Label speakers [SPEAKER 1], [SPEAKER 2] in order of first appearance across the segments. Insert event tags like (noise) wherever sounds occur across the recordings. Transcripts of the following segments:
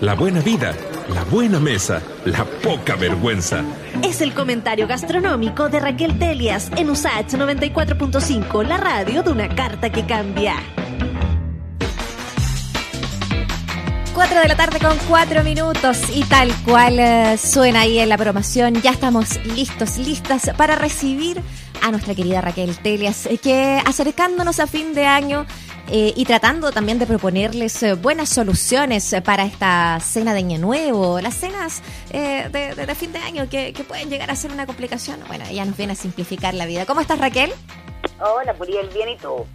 [SPEAKER 1] la buena vida, la buena mesa, la poca vergüenza.
[SPEAKER 2] Es el comentario gastronómico de Raquel Telias en USAH 94.5, la radio de una carta que cambia.
[SPEAKER 3] 4 de la tarde con 4 minutos y tal cual eh, suena ahí en la promoción, ya estamos listos, listas para recibir a nuestra querida Raquel Telias, eh, que acercándonos a fin de año eh, y tratando también de proponerles eh, buenas soluciones para esta cena de Año Nuevo, las cenas eh, de, de- de fin de año que, que pueden llegar a ser una complicación. Bueno, ella nos viene a simplificar la vida. ¿Cómo estás, Raquel?
[SPEAKER 4] Hola, Puriel, bien y tú.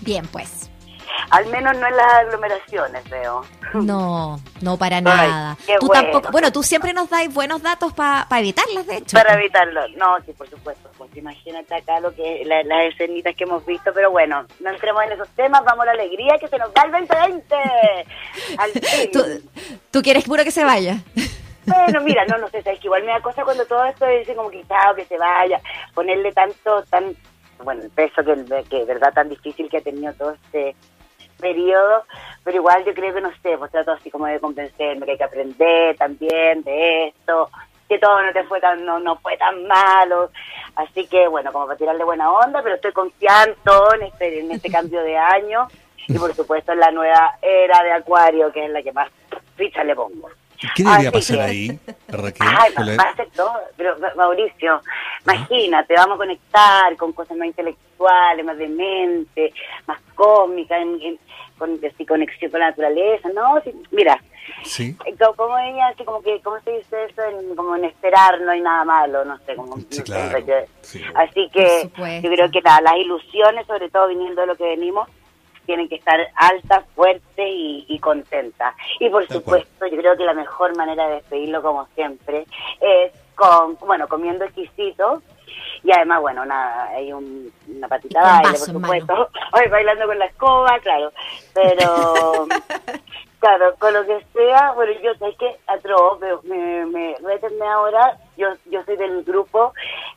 [SPEAKER 3] Bien, pues.
[SPEAKER 4] Al menos no en las aglomeraciones, veo.
[SPEAKER 3] No, no para nada. tú
[SPEAKER 4] bueno.
[SPEAKER 3] tampoco. Bueno, tú siempre nos dais buenos datos para evitarlas, de hecho.
[SPEAKER 4] Para evitarlo. No, sí, por supuesto. Pues imagínate acá lo que la- las escenitas que hemos visto, pero bueno, no entremos en esos temas, vamos a la alegría que se nos va el 2020. (laughs) Al fin.
[SPEAKER 3] ¿Tú, tú quieres puro que se vaya.
[SPEAKER 4] Bueno, mira, no, no sé, sabes que igual me da cosa cuando todo esto dice como que chao, que se vaya, ponerle tanto, tan, bueno, el peso que, que verdad tan difícil que ha tenido todo este periodo, pero igual yo creo que no sé, pues trato así como de convencerme que hay que aprender también de esto, que todo no te fue tan, no, no fue tan malo, así que bueno, como para tirarle buena onda, pero estoy confiando en este, en este (laughs) cambio de año y por supuesto en la nueva era de Acuario, que es la que más ficha le pongo.
[SPEAKER 5] ¿Qué debería
[SPEAKER 4] Así
[SPEAKER 5] pasar
[SPEAKER 4] que-
[SPEAKER 5] ahí, Raquel?
[SPEAKER 4] Ay, va, a ser todo. Pero, Ma- Mauricio, imagínate, vamos a conectar con cosas más intelectuales, más de mente, más en- con así, conexión con la naturaleza, ¿no? Sí, mira,
[SPEAKER 5] Sí,
[SPEAKER 4] eh, co- como ella, así como que, ¿cómo se dice eso? En- como en esperar no hay nada malo, no sé, como...
[SPEAKER 5] Sí,
[SPEAKER 4] no sé,
[SPEAKER 5] claro,
[SPEAKER 4] yo-
[SPEAKER 5] sí.
[SPEAKER 4] Así que yo creo que la- las ilusiones, sobre todo viniendo de lo que venimos, tienen que estar altas, fuertes y, y contentas. Y por
[SPEAKER 5] Tal cual.
[SPEAKER 4] supuesto, yo creo que la mejor manera de despedirlo, como siempre, es con, bueno, comiendo exquisito. Y además, bueno, nada, hay un- una patita
[SPEAKER 3] Y con
[SPEAKER 4] baile, por supuesto. (laughs) Hoy bailando con la escoba, claro. Pero, (laughs) claro, con lo que sea, bueno, yo sé que atroz, me, me, rétenme ahora, yo, yo soy del grupo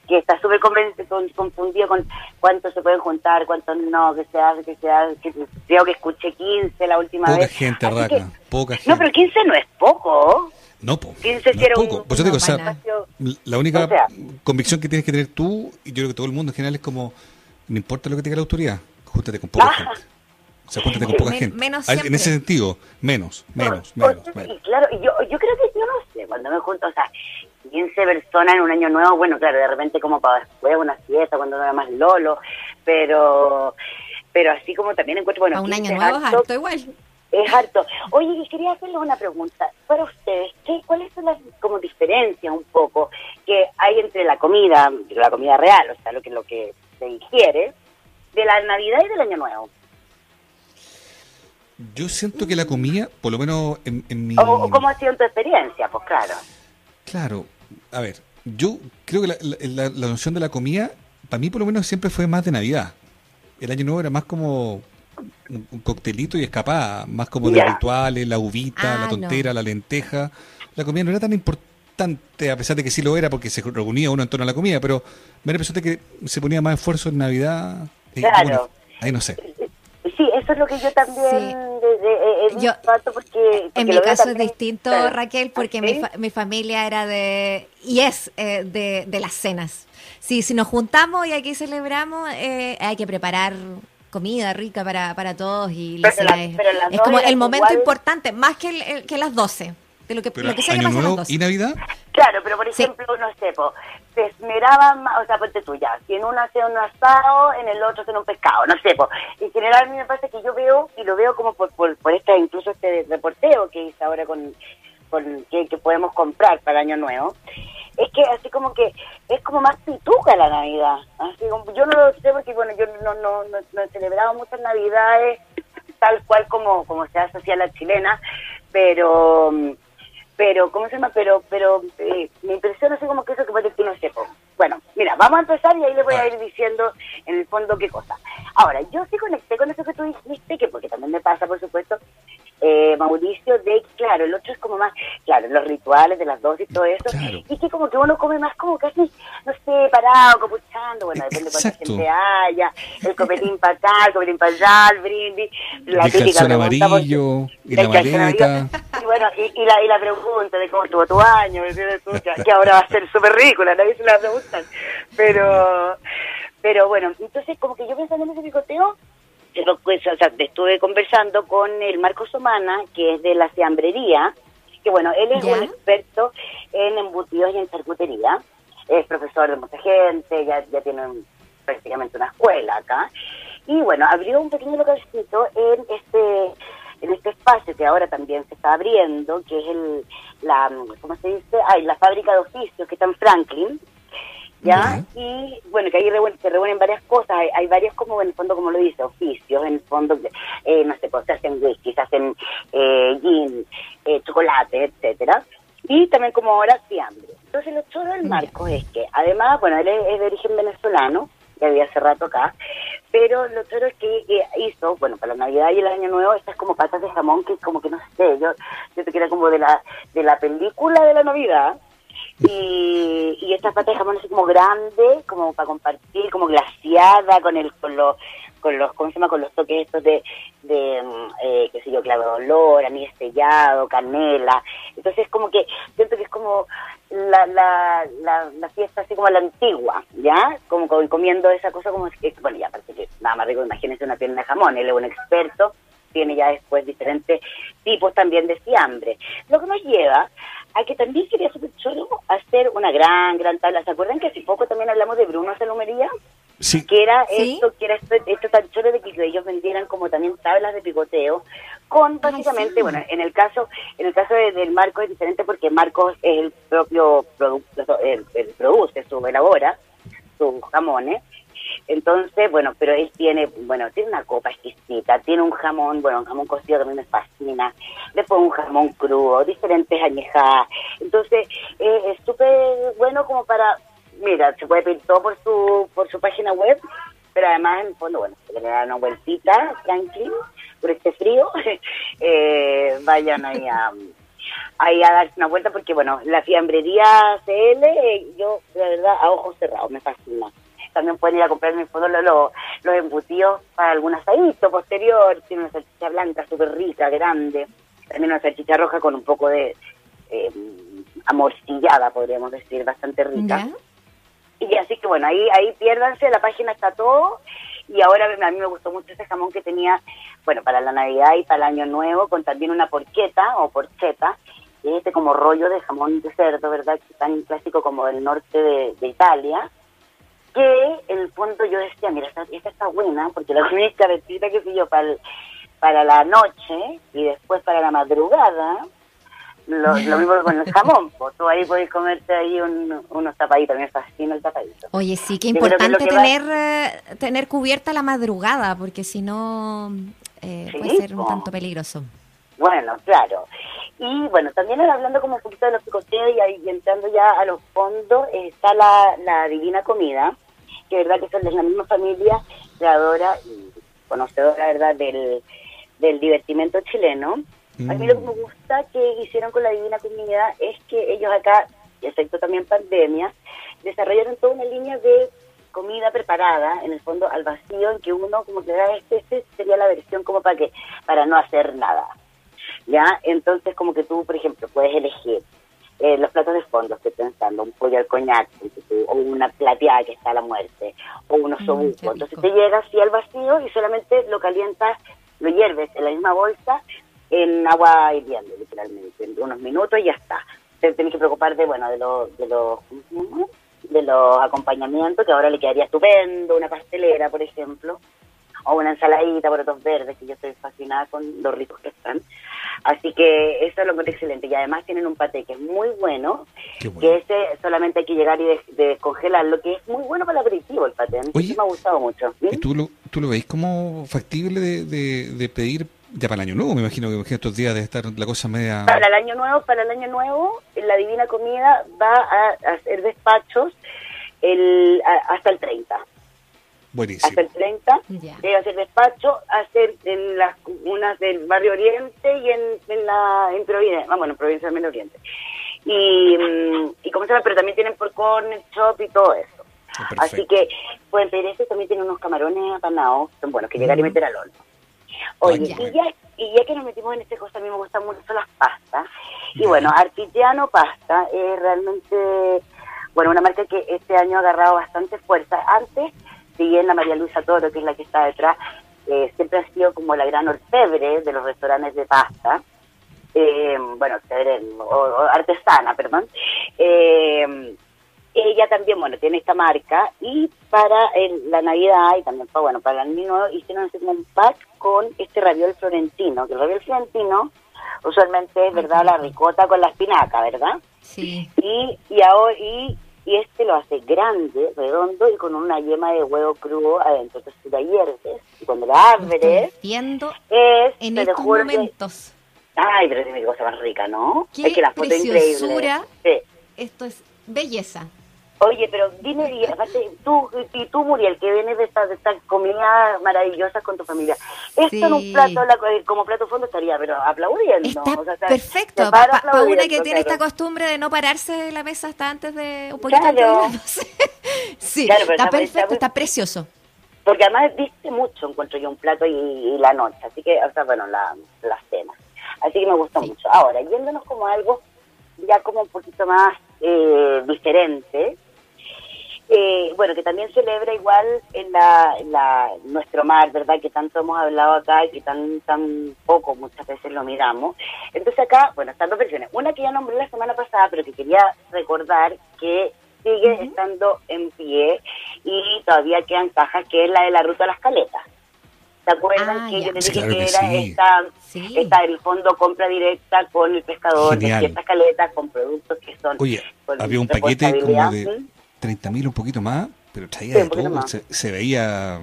[SPEAKER 4] que está súper confundido con cuántos se pueden juntar, cuántos no, que se hace, que se hace, que creo que escuché 15 la última
[SPEAKER 5] poca
[SPEAKER 4] vez.
[SPEAKER 5] gente,
[SPEAKER 4] Así
[SPEAKER 5] Raca,
[SPEAKER 4] que-
[SPEAKER 5] poca gente.
[SPEAKER 4] no, pero 15 no es poco.
[SPEAKER 5] No, po,
[SPEAKER 4] 15
[SPEAKER 5] no es poco. Eso te digo, o sea, la única
[SPEAKER 4] O sea-
[SPEAKER 5] convicción que tienes que tener tú, y yo creo que todo el mundo en general, es como, no importa lo que te diga la autoridad, júntate con poca
[SPEAKER 4] Ah.
[SPEAKER 5] gente. O sea, júntate con
[SPEAKER 4] Sí,
[SPEAKER 5] poca
[SPEAKER 3] men-
[SPEAKER 5] gente.
[SPEAKER 3] menos
[SPEAKER 5] Ah, En ese sentido, menos, menos,
[SPEAKER 4] Por-
[SPEAKER 5] menos,
[SPEAKER 4] por-
[SPEAKER 5] menos.
[SPEAKER 4] Y claro, y yo, yo creo que yo no sé, cuando me junto, o sea, 15 personas en un año nuevo, bueno, claro, de repente como para después una fiesta, cuando no era más lolo, pero pero así como también encuentro, bueno,
[SPEAKER 3] a un
[SPEAKER 4] 15
[SPEAKER 3] año nuevo es
[SPEAKER 4] harto,
[SPEAKER 3] harto igual.
[SPEAKER 4] Es harto. Oye, y quería hacerles una pregunta. Para ustedes, ¿qué, ¿cuáles son las como diferencias un poco que hay entre la comida, la comida real, o sea, lo que, lo que se ingiere, de la Navidad y del Año Nuevo?
[SPEAKER 5] Yo siento que la comida, por lo menos en, en mi...
[SPEAKER 4] O, o cómo ha sido tu experiencia? Pues claro.
[SPEAKER 5] Claro, a ver, yo creo que la, la- noción de la comida, para mí por lo menos siempre fue más de Navidad. El año nuevo era más como un, un coctelito y escapada, más como de rituales, la uvita,
[SPEAKER 3] Ah,
[SPEAKER 5] la tontera, la lenteja. La comida no era tan importante, a pesar de que sí lo era porque se reunía uno en torno a la comida, pero me da la impresión de que se ponía más esfuerzo en Navidad. y,
[SPEAKER 4] Claro.
[SPEAKER 5] bueno, ahí no sé.
[SPEAKER 4] Eso es lo que yo también
[SPEAKER 3] Sí.
[SPEAKER 4] he- he
[SPEAKER 3] Yo-
[SPEAKER 4] porque, porque
[SPEAKER 3] En mi caso es distinto,
[SPEAKER 4] claro.
[SPEAKER 3] Raquel, porque
[SPEAKER 4] ¿Ah,
[SPEAKER 3] mi,
[SPEAKER 4] sí?
[SPEAKER 3] fa- mi familia era de, y es eh, de, de las cenas. Sí, si nos juntamos y aquí celebramos, eh, hay que preparar comida rica para, para todos y la
[SPEAKER 4] Pero
[SPEAKER 3] cena
[SPEAKER 4] la-
[SPEAKER 3] es, como el momento
[SPEAKER 4] igual-
[SPEAKER 3] importante, más que, el- el- que las 12, de lo que,
[SPEAKER 5] Pero
[SPEAKER 3] lo que sea que
[SPEAKER 5] año
[SPEAKER 3] pase a las
[SPEAKER 5] nuevo
[SPEAKER 3] 12.
[SPEAKER 5] y Navidad,
[SPEAKER 4] Claro, pero por
[SPEAKER 3] Sí.
[SPEAKER 4] ejemplo, no sé, po, se esmeraban más, o sea, ponte tú ya, si en uno hace un asado, en el otro hacen un pescado, no sé, po. En general a mí me pasa que yo veo, y lo veo como por, por, por esta, incluso este reporteo que hice ahora con, con que, que podemos comprar para Año Nuevo, es que así como que es como más pituca la Navidad. Así como, yo no lo sé porque, bueno, yo no, no, no, no he celebrado muchas Navidades tal cual como, como se hace hacia la chilena, pero pero ¿cómo se llama? Pero pero eh, me impresiona así como que eso que puede que no sepa. Bueno, mira, vamos a empezar y ahí le voy a ir diciendo en el fondo qué cosa. Ahora, yo sí conecté con eso que tú dijiste, que porque también me pasa, por supuesto, eh, Mauricio, de claro, el otro es como más, claro, los rituales de las dos y todo eso,
[SPEAKER 5] Claro.
[SPEAKER 4] y que como que uno come más como casi, no sé, parado, copuchando, bueno, depende de cuánta gente haya, el copetín para acá, el copetín para allá, el brindis, la
[SPEAKER 5] el
[SPEAKER 4] típica pregunta, porque-
[SPEAKER 5] amarillo y la maleta.
[SPEAKER 4] Y bueno, y, y, la, y la pregunta de cómo estuvo tu año, que ahora va a ser súper ridícula, nadie se la preguntan. Pero, pero bueno, entonces como que yo pensando en ese picoteo, pues, o sea, estuve conversando con el Marcos Somana, que es de la fiambrería, que bueno, él es un experto en embutidos y en charcutería, es profesor de mucha gente, ya, ya tiene prácticamente una escuela acá, y bueno, abrió un pequeño localcito en este en este espacio que ahora también se está abriendo, que es el, la, ¿cómo se dice? Ay, la fábrica de oficios que está en Franklin, ¿ya? Y bueno, que ahí se reúnen varias cosas, hay, hay, varios como en el fondo, como lo dice, oficios, en el fondo, eh, no sé, pues se hacen whisky, se hacen eh, gin, eh, chocolate, etcétera y también como ahora fiambre. Entonces lo chulo del marco es que, además, bueno, él es, de origen venezolano, ya había hace rato acá, pero lo chulo es que eh, hizo, bueno, para la Navidad y el Año Nuevo, estas como patas de jamón que como que no sé, yo, yo te quería como de la, de la película de la Navidad, y, y estas patas de jamón así como grande, como para compartir, como glaciada con el con los con los ¿cómo se llama? con los toques estos de de mm, eh, qué sé yo, clavo de olor, anís estellado, canela. Entonces como que siento que es como la, la, la, fiesta así como la antigua, ¿ya? Como, comiendo esa cosa como que bueno, ya aparte que nada más rico, imagínense una pierna de jamón, él es un experto tiene ya después diferentes tipos también de fiambre. Lo que nos lleva a que también súper chulo hacer una gran, gran tabla. ¿Se acuerdan que hace poco también hablamos de Bruno Salumería?
[SPEAKER 5] Sí.
[SPEAKER 4] Que era esto, que era esto, esto tan chulo de que ellos vendieran como también tablas de picoteo con básicamente, bueno, en el caso en el caso del Marco es diferente porque Marcos es el propio producto, el, el produce, su elabora sus jamones entonces, bueno, pero él tiene, bueno, tiene una copa exquisita, tiene un jamón, bueno, un jamón cocido que a mí me fascina, después un jamón crudo, diferentes añejadas. Entonces, eh, es súper bueno como para, mira, se puede pedir todo por su, por su página web, pero además, en el fondo, bueno, se le da una vueltita, tranquilo, por este frío, (laughs) eh, vayan ahí a ahí a darse una vuelta porque bueno la fiambrería CL eh, yo la verdad a ojos cerrados me fascina también pueden ir a comprar en el fondo los, los embutidos para algún asadito posterior. Tiene una salchicha blanca súper rica, grande. También una salchicha roja con un poco de eh, amorcillada, podríamos decir, bastante rica. Y así que bueno, ahí ahí piérdanse, la página está todo. Y ahora a mí me gustó mucho ese jamón que tenía, bueno, para la Navidad y para el Año Nuevo, con también una porqueta o porcheta, este como rollo de jamón de cerdo, ¿verdad? Tan clásico como del norte de, de Italia que en el fondo yo decía, mira, esta, está buena, porque la única receta que yo para, para la noche y después para la madrugada, lo, lo mismo con el jamón, (laughs) pues tú ahí podés comerte ahí unos tapaditos, me fascina el tapadito.
[SPEAKER 3] Oye, sí, qué importante tener, eh, tener cubierta la madrugada, porque si no eh, puede ser un tanto peligroso.
[SPEAKER 4] Bueno, claro. Y bueno, también hablando como un poquito de los picoteos y, ahí, entrando ya a los fondos, está la, la Divina Comida, que verdad que son de la misma familia, creadora y conocedora, verdad, del, del divertimento chileno. A mí lo que me mm. gusta que hicieron con la Divina Comunidad es que ellos acá, excepto también pandemia, desarrollaron toda una línea de comida preparada, en el fondo al vacío, en que uno como que da este, este sería la versión como para que para no hacer nada. ¿Ya? Entonces como que tú, por ejemplo, puedes elegir eh, los platos de fondo, estoy pensando, un pollo al coñac, o una plateada que está a la muerte, o unos mm, Entonces te llega así al vacío y solamente lo calientas, lo hierves en la misma bolsa en agua hirviendo, literalmente, en unos minutos y ya está. Te tienes que preocupar de, bueno, de los, de los, de los acompañamientos, que ahora le quedaría estupendo, una pastelera, por ejemplo, o una ensaladita, por otros verdes, que yo estoy fascinada con los ricos que están. Así que eso es lo encuentro excelente. Y además tienen un paté que es muy bueno, que ese solamente hay que llegar y descongelarlo, que es muy bueno para el aperitivo el paté. me ha gustado mucho.
[SPEAKER 5] ¿Y tú lo, tú lo veis como factible de, de, pedir ya para el año nuevo? Me imagino que estos días debe estar la cosa media...
[SPEAKER 4] Para el año nuevo, para el año nuevo, la Divina Comida va a hacer despachos el, hasta el 30.
[SPEAKER 5] Buenísimo.
[SPEAKER 4] hasta el 30, yeah. hacer despacho, hacer en las unas del Barrio Oriente y en, en la en Providencia, ah, bueno, en Provincia del Medio Oriente. Y, mm, y como se llama, pero también tienen por corner shop y todo eso. Ah, Así que pedir eso, también tienen unos camarones apanados, son buenos, que llegar y meter al horno. Oye, y ya, y ya que nos metimos en este cosa, a mí me gustan mucho las pastas. Y bueno, Artigiano Pasta es realmente, bueno, una marca que este año ha agarrado bastante fuerza. Antes, si bien la María Luisa Toro, que es la que está detrás, eh, siempre ha sido como la gran orfebre de los restaurantes de pasta. Eh, bueno, o, o artesana, perdón. Eh, ella también, bueno, tiene esta marca y para el, la Navidad y también para, bueno, para el año nuevo hicieron un pack con este raviol florentino, que el raviol florentino usualmente es, ¿verdad?, la ricota con la espinaca, ¿verdad?
[SPEAKER 3] Sí.
[SPEAKER 4] Y, y, ahora, y, y este lo hace grande, redondo y con una yema de huevo crudo adentro. Entonces tú la hierves y cuando la abres,
[SPEAKER 3] viendo
[SPEAKER 4] es,
[SPEAKER 3] en estos
[SPEAKER 4] juro que-
[SPEAKER 3] momentos.
[SPEAKER 4] ay, pero es mi cosa más rica, ¿no?
[SPEAKER 3] Qué
[SPEAKER 4] es que la foto
[SPEAKER 3] preciosura.
[SPEAKER 4] increíble. Sí.
[SPEAKER 3] Esto es belleza.
[SPEAKER 4] Oye, pero dime, y aparte, tú, y tú, Muriel, que vienes de esta, de esta comida maravillosa con tu familia, esto en un
[SPEAKER 3] Sí.
[SPEAKER 4] plato, la- como plato fondo estaría, pero aplaudiendo.
[SPEAKER 3] Está
[SPEAKER 4] o sea,
[SPEAKER 3] perfecto. Para una que tiene esta costumbre de no pararse de la mesa hasta antes de un poquito
[SPEAKER 4] Claro.
[SPEAKER 3] antes de las (laughs) 12. sí,
[SPEAKER 4] Claro,
[SPEAKER 3] está perfecto,
[SPEAKER 4] está-
[SPEAKER 3] está precioso.
[SPEAKER 4] Porque además viste mucho, encuentro yo un plato y, y la noche, así que, o sea, bueno, la, la cena. Así que me gustó
[SPEAKER 3] Sí.
[SPEAKER 4] mucho. Ahora, yéndonos como a algo ya como un poquito más eh, diferente, eh, bueno, que también celebra igual en la, en la nuestro mar, ¿verdad? Que tanto hemos hablado acá y que tan tan poco muchas veces lo miramos. Entonces acá, bueno, están dos versiones. Una que ya nombré la semana pasada, pero que quería recordar que sigue estando en pie y todavía quedan cajas, que es la de la ruta a las caletas. ¿Se acuerdan
[SPEAKER 3] Ah,
[SPEAKER 4] que
[SPEAKER 3] ya.
[SPEAKER 4] yo les dije
[SPEAKER 5] claro
[SPEAKER 4] que
[SPEAKER 5] que
[SPEAKER 4] era
[SPEAKER 5] sí.
[SPEAKER 4] esta,
[SPEAKER 3] Sí.
[SPEAKER 4] esta del fondo compra directa con el pescador
[SPEAKER 5] Genial.
[SPEAKER 4] de ciertas caletas con productos que son
[SPEAKER 5] Oye,
[SPEAKER 4] con
[SPEAKER 5] había un paquete como de
[SPEAKER 4] ¿sí?
[SPEAKER 5] 30 mil, un poquito más, pero traía
[SPEAKER 4] Sí,
[SPEAKER 5] de todo. Se, se veía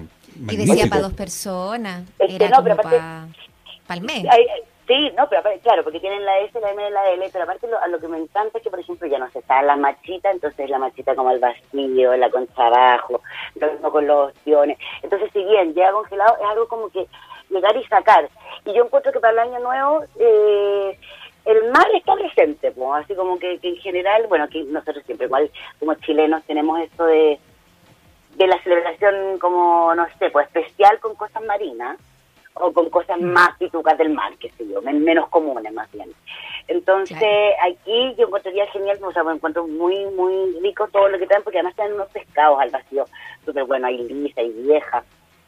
[SPEAKER 3] Y decía para dos personas.
[SPEAKER 4] Es que
[SPEAKER 3] Era
[SPEAKER 4] no,
[SPEAKER 3] como para el mes.
[SPEAKER 4] Sí, no, pero aparte, claro, porque tienen la S, la M y la L, pero aparte lo, a lo que me encanta es que, por ejemplo, ya no se está la machita, entonces la machita como el vacío, la concha abajo, lo mismo con los opciones. Entonces, si bien llega congelado, es algo como que llegar y sacar. Y yo encuentro que para el año nuevo, eh, el mar está presente, pues, así como que, que en general, bueno, que nosotros siempre igual como chilenos tenemos esto de de la celebración como, no sé, pues especial con cosas marinas o con cosas más pitucas del mar, qué sé yo, men- menos comunes más bien. Entonces,
[SPEAKER 3] Claro.
[SPEAKER 4] aquí yo encontraría genial, o sea, me encuentro muy, muy rico todo lo que traen, porque además traen unos pescados al vacío, súper bueno, hay lisa y vieja.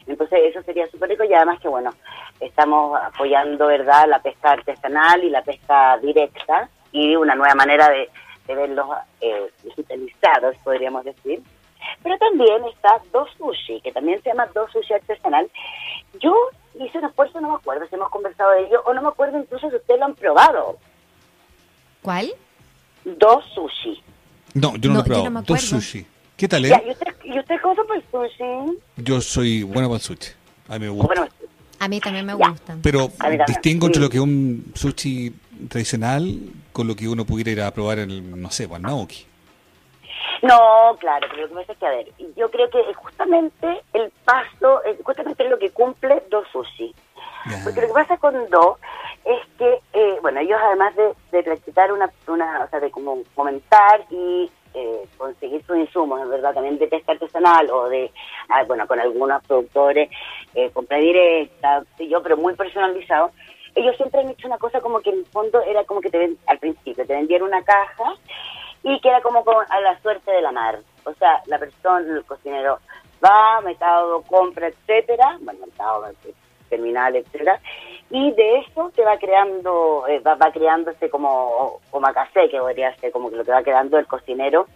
[SPEAKER 4] Entonces, eso sería súper rico y además que, bueno, estamos apoyando, ¿verdad?, la pesca artesanal y la pesca directa y una nueva manera de, de verlos eh, digitalizados, podríamos decir. Pero también está Dos Sushi, que también se llama Dos Sushi Artesanal. Yo hice un esfuerzo, no me acuerdo si hemos conversado de ello, o no me acuerdo incluso si ustedes lo han probado.
[SPEAKER 3] ¿Cuál?
[SPEAKER 4] Dos Sushi.
[SPEAKER 5] No, yo no,
[SPEAKER 3] No,
[SPEAKER 5] lo he probado.
[SPEAKER 3] no
[SPEAKER 5] Dos sushi. ¿Qué tal, eh?
[SPEAKER 4] Ya, ¿y usted, ¿y usted cómo por el sushi?
[SPEAKER 5] Yo soy bueno para el sushi. A mí me gusta.
[SPEAKER 4] Bueno,
[SPEAKER 3] A mí también me
[SPEAKER 4] Ya.
[SPEAKER 3] gustan.
[SPEAKER 5] Pero
[SPEAKER 4] también.
[SPEAKER 5] distingo entre lo que es un sushi tradicional con lo que uno pudiera ir a probar en, el, no sé, Naoki.
[SPEAKER 4] No, claro, pero lo que pasa es que, a ver, yo creo que justamente el paso, justamente es lo que cumple Dos Sushi.
[SPEAKER 5] Ya.
[SPEAKER 4] Porque lo que pasa con Do es que, eh, bueno, ellos además de, de practicar una, una, o sea, de como comentar y eh, conseguir sus insumos, en verdad, también de pesca artesanal o de, ah, bueno, con algunos productores, eh, compra directa, yo, pero muy personalizado, ellos siempre han hecho una cosa como que en el fondo era como que te al principio te vendían una caja y que era como con- a la suerte de la mar. O sea, la persona, el cocinero va, mercado, compra, etcétera, bueno, mercado, terminal, etcétera, y de eso te va creando, eh, va, va creándose como omakase, que podría ser como que lo que va creando el cocinero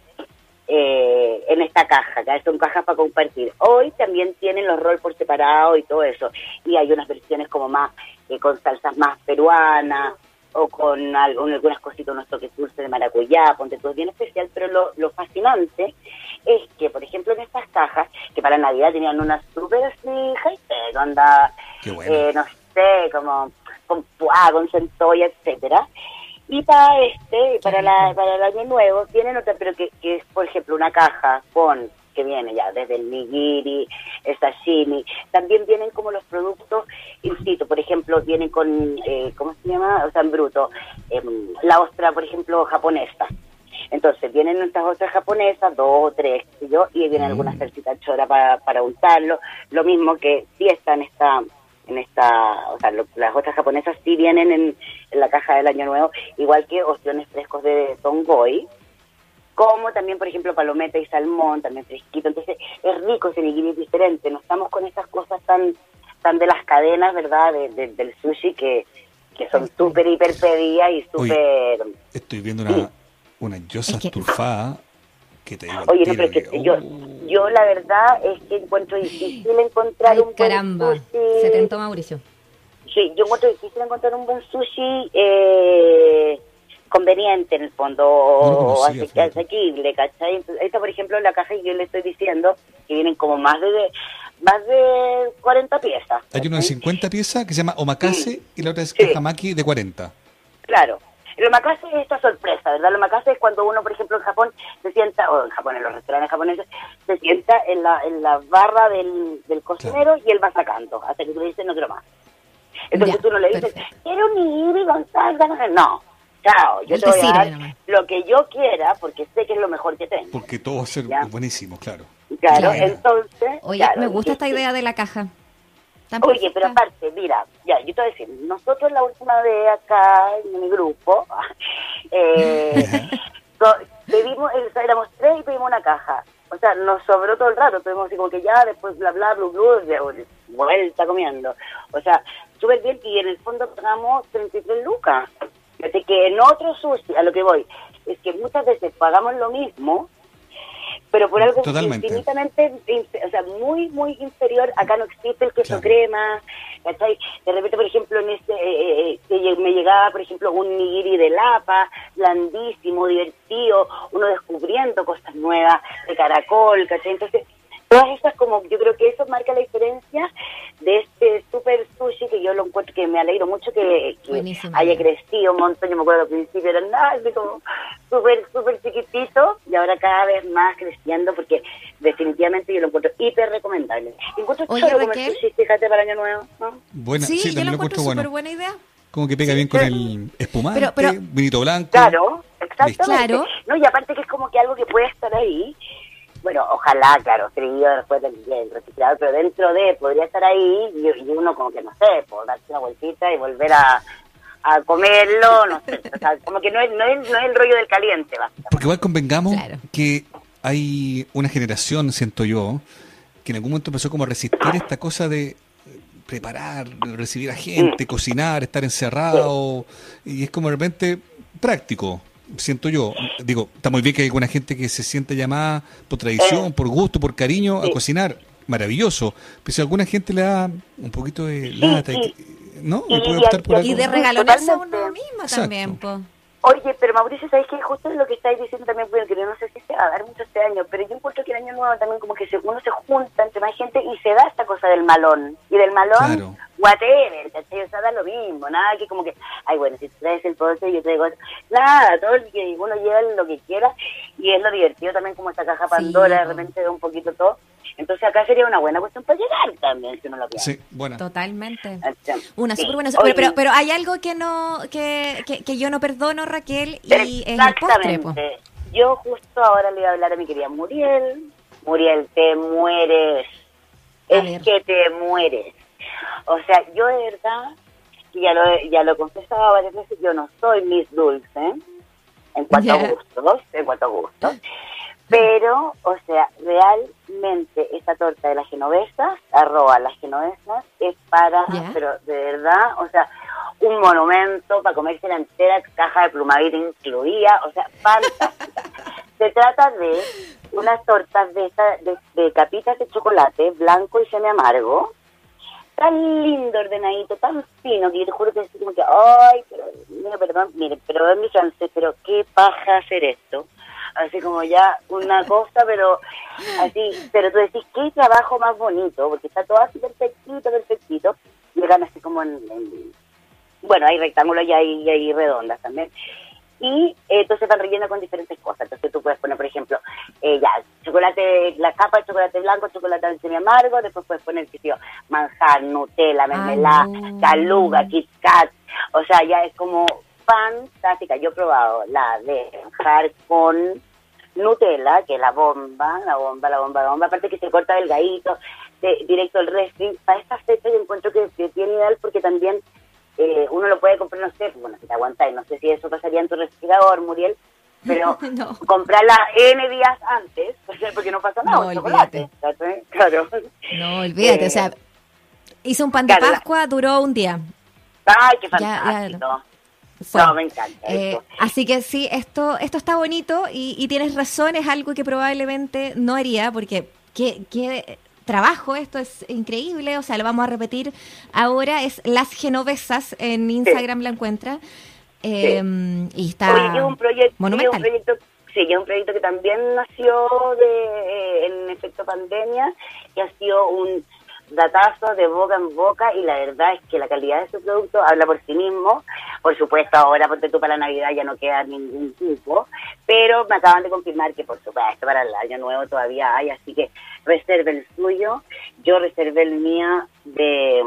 [SPEAKER 4] eh, en esta caja, que son cajas para compartir. Hoy también tienen los rolls por separado y todo eso, y hay unas versiones como más, eh, con salsas más peruanas, o con, algunas cositas, unos toques dulces de maracuyá, ponte todo bien especial, pero lo, lo fascinante es que, por ejemplo, en estas cajas, que para Navidad tenían unas súper así, onda,
[SPEAKER 5] Qué bueno.
[SPEAKER 4] eh, no sé, como con puá, con centolla, etcétera. Y para este, para la, para el año nuevo, vienen otra, pero que, que es, por ejemplo, una caja con, que viene ya desde el nigiri, el sashimi, también vienen como los productos in situ, por ejemplo, vienen con, eh, ¿cómo se llama? O sea, en bruto, em, la ostra, por ejemplo, japonesa. Entonces, vienen nuestras ostras japonesas, dos o tres, sé yo, y vienen
[SPEAKER 5] Mm.
[SPEAKER 4] algunas salsitas chora para, para untarlo. Lo mismo que sí está en esta, en esta, o sea, lo- las ostras japonesas sí vienen en, en la caja del año nuevo, igual que ostiones frescos de Tongoy, como también, por ejemplo, palometa y salmón, también fresquito. Entonces, es rico ese nigiri diferente. No estamos con estas cosas tan tan de las cadenas, ¿verdad?, de- de- del sushi que, que son súper hiper pedidas y súper...
[SPEAKER 5] Estoy viendo una, una yosa
[SPEAKER 3] Es que-
[SPEAKER 5] te digo.
[SPEAKER 4] Oye, no, pero es que
[SPEAKER 5] que,
[SPEAKER 4] yo,
[SPEAKER 5] uh,
[SPEAKER 4] yo la verdad es que encuentro difícil encontrar
[SPEAKER 3] Ay,
[SPEAKER 4] un buen
[SPEAKER 3] caramba.
[SPEAKER 4] sushi.
[SPEAKER 3] Se tentó Mauricio.
[SPEAKER 4] Sí, yo encuentro difícil encontrar un buen sushi eh, conveniente en el fondo,
[SPEAKER 5] No
[SPEAKER 4] o
[SPEAKER 5] fíjate.
[SPEAKER 4] asequible, ¿cachai? Esta, por ejemplo, la caja que yo le estoy diciendo, que vienen como más de más de 40 piezas.
[SPEAKER 5] Hay una de
[SPEAKER 4] ¿cachai?
[SPEAKER 5] 50 piezas que se llama omakase y la otra es
[SPEAKER 4] Sí.
[SPEAKER 5] kahamaki de 40.
[SPEAKER 4] Claro. El omakase es esta sorpresa, ¿verdad? El omakase es cuando uno, por ejemplo, en Japón se sienta, o en Japón, en los restaurantes japoneses, se sienta en la, en la barra del, del cocinero y él va sacando, hasta que tú le dices, no quiero más. Entonces
[SPEAKER 3] Ya,
[SPEAKER 4] tú no le dices,
[SPEAKER 3] perfecto.
[SPEAKER 4] quiero un nigiri con salsa, no no. Chao, yo
[SPEAKER 3] Él
[SPEAKER 4] te
[SPEAKER 3] te
[SPEAKER 4] voy a dar
[SPEAKER 3] nomás.
[SPEAKER 4] lo que yo quiera porque sé que es lo mejor que tengo.
[SPEAKER 5] Porque todo va a ser
[SPEAKER 4] Ya.
[SPEAKER 5] buenísimo, claro.
[SPEAKER 4] Claro,
[SPEAKER 3] Claro.
[SPEAKER 4] entonces...
[SPEAKER 3] Oye,
[SPEAKER 4] claro,
[SPEAKER 3] me gusta esta
[SPEAKER 4] y-
[SPEAKER 3] idea de la caja.
[SPEAKER 4] Oye, pero aparte, mira, ya, yo te voy a decir, nosotros la última vez acá en mi grupo, (laughs) eh, pedimos, eh, éramos tres y pedimos una caja. O sea, nos sobró todo el rato, tuvimos así como que ya, después bla, bla, bla, bla, vuelta comiendo. O sea, súper bien y en el fondo pagamos 33 lucas. Así que en otro sushi, a lo que voy, es que muchas veces pagamos lo mismo, pero por algo
[SPEAKER 5] Totalmente.
[SPEAKER 4] infinitamente, inf- o sea, muy, muy inferior. Acá no existe el queso
[SPEAKER 5] Claro.
[SPEAKER 4] crema, ¿cachai? De repente, por ejemplo, en este, eh, eh, lle- me llegaba, por ejemplo, un nigiri de lapa, blandísimo, divertido, uno descubriendo cosas nuevas, de caracol, ¿cachai? Entonces, todas esas como, yo creo que eso marca la diferencia de este super sushi que yo lo encuentro, que me alegro mucho que, que haya crecido un montón, yo me acuerdo al principio era nada, así como súper, súper chiquitito y ahora cada vez más creciendo porque definitivamente yo lo encuentro hiper recomendable. Encuentro
[SPEAKER 3] Oye,
[SPEAKER 4] choro comer sushi, fíjate, para el año nuevo, ¿no?
[SPEAKER 5] Buena,
[SPEAKER 3] sí,
[SPEAKER 5] sí,
[SPEAKER 3] yo
[SPEAKER 5] también
[SPEAKER 3] lo encuentro súper
[SPEAKER 5] bueno.
[SPEAKER 3] buena idea.
[SPEAKER 5] Como que pega bien con el espumante,
[SPEAKER 3] Pero- pero-
[SPEAKER 5] vinito blanco.
[SPEAKER 4] Claro, exactamente.
[SPEAKER 3] Claro.
[SPEAKER 4] No, y aparte que es como que algo que puede estar ahí. Bueno, ojalá, claro, frío después del, del reciclador, pero dentro de, podría estar ahí y, y uno como que, no sé, por darse una vueltita y volver a, a comerlo, no sé. O sea, como que no es, no es, no es el rollo del caliente, básicamente.
[SPEAKER 5] Porque igual convengamos
[SPEAKER 3] Claro.
[SPEAKER 5] que hay una generación, siento yo, que en algún momento empezó como a resistir esta cosa de preparar, recibir a gente, cocinar, estar encerrado, y es como de repente práctico, siento yo. Digo, está muy bien que hay alguna gente que se siente llamada por tradición,
[SPEAKER 4] Eh.
[SPEAKER 5] por gusto, por cariño a
[SPEAKER 4] Sí.
[SPEAKER 5] cocinar, maravilloso. Pero si a alguna gente le da un poquito de lata, y
[SPEAKER 4] sí.
[SPEAKER 5] ¿no?
[SPEAKER 4] Y-
[SPEAKER 5] Y puede
[SPEAKER 4] y-
[SPEAKER 5] optar por
[SPEAKER 4] y-
[SPEAKER 5] algo.
[SPEAKER 3] Y de regalonarse a uno
[SPEAKER 5] Exacto.
[SPEAKER 3] también, po.
[SPEAKER 4] Oye, pero Mauricio, ¿sabes qué? Justo lo que estáis diciendo también, bueno, que yo no sé si se va a dar mucho este año, pero yo encuentro que el año nuevo también como que se, uno se junta entre más gente y se da esta cosa del malón. Y del malón,
[SPEAKER 5] Claro.
[SPEAKER 4] Whatever, ¿cachai? O sea, da lo mismo, nada que como que, ay, bueno, si tú traes el postre, yo traigo. Nada, todo el que uno lleva lo que quiera y es lo divertido también como esta caja Pandora, de
[SPEAKER 3] po.
[SPEAKER 4] repente da un poquito todo. Entonces acá sería una buena cuestión para llegar también, si uno lo piensa.
[SPEAKER 5] Sí, buena.
[SPEAKER 3] Totalmente. Una
[SPEAKER 4] Sí.
[SPEAKER 3] súper buena. Pero, pero, pero hay algo que no que, que, que yo no perdono, Raquel, y es el postre, po.
[SPEAKER 4] Exactamente. Yo justo ahora le iba a hablar a mi querida Muriel. Muriel, te mueres.
[SPEAKER 3] A
[SPEAKER 4] es
[SPEAKER 3] ver.
[SPEAKER 4] que te mueres. O sea, yo de verdad, y ya lo, he- ya lo he confesado varias veces, yo no soy Miss Dulce, en cuanto a gustos, en cuanto a gustos. Pero, o sea, realmente esta torta de las genovesas, arroba las genovesas, es para, pero de verdad, o sea, un monumento para comerse la entera caja de plumadita incluida, o sea, fantástica. (laughs) Se trata de unas tortas de, esta- de, de capitas de chocolate blanco y semi amargo, tan lindo, ordenadito, tan fino, que yo te juro que es como que, ay, pero, mira, perdón, mire, pero mi francés, pero qué paja hacer esto. Así como ya una cosa, pero así, pero tú decís, qué trabajo más bonito, porque está todo así perfectito, perfectito, y llegan así como en, en- bueno, hay rectángulos y hay redondas también. Y eh, entonces van relleno con diferentes cosas. Entonces tú puedes poner, por ejemplo, eh, ya, chocolate, la capa de chocolate blanco, chocolate semi amargo, después puedes poner, qué manjar, Nutella, mermelada, caluga, Kit Kat. O sea, ya es como fantástica. Yo he probado la de manjar con Nutella, que es la bomba, la bomba, la bomba, la bomba. Aparte que se corta delgadito, de, directo al refri. Para esta fecha yo encuentro que, que es bien ideal porque también eh, uno lo puede comprar, no sé, bueno, si te aguantáis, no sé si eso pasaría en tu refrigerador, Muriel, pero (laughs)
[SPEAKER 3] No.
[SPEAKER 4] comprarla N días antes, (laughs) porque no pasa nada,
[SPEAKER 3] No, olvídate. (laughs)
[SPEAKER 4] Claro.
[SPEAKER 3] No, olvídate,
[SPEAKER 4] Eh,
[SPEAKER 3] o sea, hice un pan de
[SPEAKER 4] claro,
[SPEAKER 3] Pascua, duró un día.
[SPEAKER 4] Ay, qué
[SPEAKER 3] Ya, ya,
[SPEAKER 4] fantástico. No, me encanta
[SPEAKER 3] Eh, así que sí, esto, esto está bonito y, y tienes razón, es algo que probablemente no haría porque qué, qué trabajo, esto es increíble, o sea, lo vamos a repetir ahora, es Las Genovesas, en Instagram la encuentra. eh, Y está
[SPEAKER 4] Oye, es un proyecto, es
[SPEAKER 3] monumental.
[SPEAKER 4] un proyecto, sí, es un proyecto que también nació de, eh, en efecto pandemia, que ha sido un datazo de boca en boca y la verdad es que la calidad de su producto habla por sí mismo. Por supuesto, ahora ponte tú para la Navidad ya no queda ningún cupo, pero me acaban de confirmar que por supuesto para el año nuevo todavía hay, así que reserve el suyo. Yo reservé el mío de...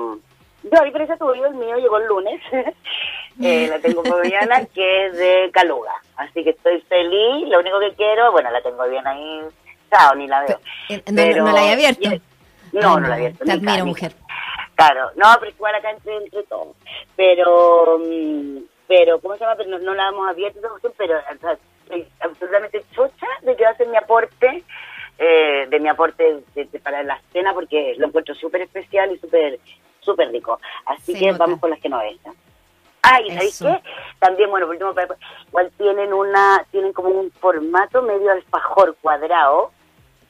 [SPEAKER 4] Yo, a diferencia tuyo, el mío llegó el lunes. (laughs) Eh, la tengo por mañana, que es de Caluga. Así que estoy feliz. Lo único que quiero, bueno, la tengo bien ahí. Chao, ni la veo.
[SPEAKER 3] No- no la he abierto.
[SPEAKER 4] No, no la he abierto.
[SPEAKER 3] Te admiro, mujer.
[SPEAKER 4] Claro, no, pero igual acá entre, entre todos. Pero, mm, pero, ¿cómo se llama? Pero no, no la hemos abierto, pero o sea, estoy absolutamente chocha de que va a ser mi aporte, eh, de mi aporte de- de- para la cena, porque lo encuentro súper especial y súper súper rico. Así que
[SPEAKER 3] nota.
[SPEAKER 4] vamos con las que no es. Ah, y ¿sabéis qué? También, bueno, por último, igual tienen una, tienen como un formato medio alfajor cuadrado,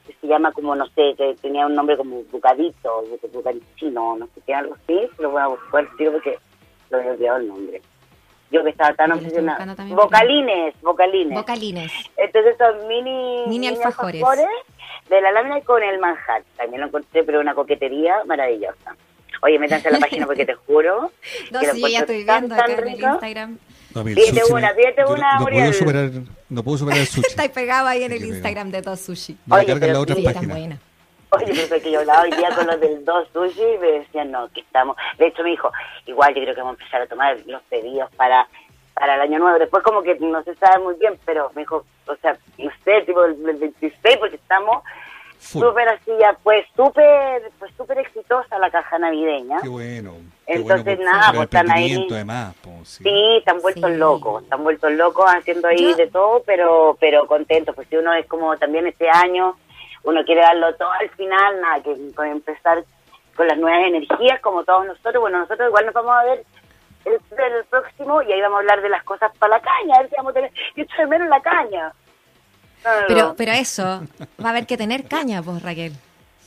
[SPEAKER 4] que se llama como, no sé, que tenía un nombre como bucadito, bucadicino, no sé qué, algo así, lo voy a buscar, tío, porque lo había olvidado el nombre. Yo que estaba tan obsesionada. Vocalines, vocalines.
[SPEAKER 3] Vocalines.
[SPEAKER 4] Entonces son mini,
[SPEAKER 3] Mini alfajores.
[SPEAKER 4] de la lámina con el manjar. También lo encontré, pero una coquetería maravillosa. Oye, métanse a la (laughs) página porque te juro
[SPEAKER 3] No,
[SPEAKER 4] que lo
[SPEAKER 3] sí, yo ya estoy
[SPEAKER 4] tan,
[SPEAKER 3] viendo
[SPEAKER 4] tan
[SPEAKER 3] acá en el. Instagram.
[SPEAKER 5] No, a mí el
[SPEAKER 4] Pídete
[SPEAKER 5] sushi
[SPEAKER 4] una, pídete una,
[SPEAKER 5] no, puedo
[SPEAKER 4] Muriel.
[SPEAKER 5] superar, no puedo superar el sushi.
[SPEAKER 3] Está pegado ahí en el Instagram de todo sushi.
[SPEAKER 5] Me
[SPEAKER 4] Oye,
[SPEAKER 5] cargan
[SPEAKER 4] pero
[SPEAKER 5] las otras páginas.
[SPEAKER 3] buena.
[SPEAKER 4] Oye, pero que yo hablaba hoy día con los del dos sushi y me decían, no, que estamos... De hecho, me dijo, igual yo creo que vamos a empezar a tomar los pedidos para para el año nuevo. Después como que no se sabe muy bien, pero me dijo, o sea, no sé, tipo el, el 26, porque estamos. Súper así ya, pues súper pues súper exitosa la caja navideña.
[SPEAKER 5] Qué bueno. Qué
[SPEAKER 4] Entonces,
[SPEAKER 5] bueno,
[SPEAKER 4] nada, pues, están ahí.
[SPEAKER 5] además, pues, sí.
[SPEAKER 4] Sí, están vueltos
[SPEAKER 3] Sí.
[SPEAKER 4] locos, están vueltos locos haciendo ahí
[SPEAKER 3] Yo-
[SPEAKER 4] de todo, pero pero contentos, pues si uno es como también este año, uno quiere darlo todo al final, nada, que con empezar con las nuevas energías como todos nosotros, bueno, nosotros igual nos vamos a ver el, el próximo y ahí vamos a hablar de las cosas para la caña, a ver si vamos a tener, yo echo de menos la caña. Claro.
[SPEAKER 3] Pero, pero eso, va a haber que tener caña, pues, Raquel.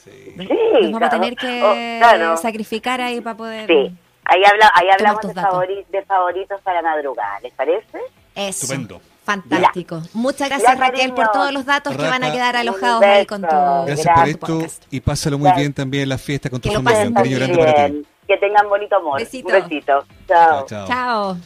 [SPEAKER 5] Sí.
[SPEAKER 3] Nos vamos a tener que
[SPEAKER 4] Oh, claro.
[SPEAKER 3] sacrificar ahí para poder...
[SPEAKER 4] Sí, ahí, habla, ahí hablamos de,
[SPEAKER 3] datos.
[SPEAKER 4] favori- de favoritos para madrugar, ¿les parece?
[SPEAKER 3] Eso.
[SPEAKER 5] Estupendo.
[SPEAKER 3] Fantástico. Muchas gracias,
[SPEAKER 4] Ya,
[SPEAKER 3] Raquel, por todos los datos que van a quedar alojados ahí con tu.
[SPEAKER 5] Gracias
[SPEAKER 4] Gracias.
[SPEAKER 5] por esto
[SPEAKER 3] podcast.
[SPEAKER 5] y pásalo muy bien también en la fiesta con tu
[SPEAKER 3] Que
[SPEAKER 5] familia.
[SPEAKER 3] pasen
[SPEAKER 5] Un cariño
[SPEAKER 3] muy
[SPEAKER 5] grande para ti.
[SPEAKER 4] Bien. Que tengan bonito amor.
[SPEAKER 3] Besito.
[SPEAKER 4] Un besito. Chao.
[SPEAKER 5] Chao, chao.
[SPEAKER 3] Chao.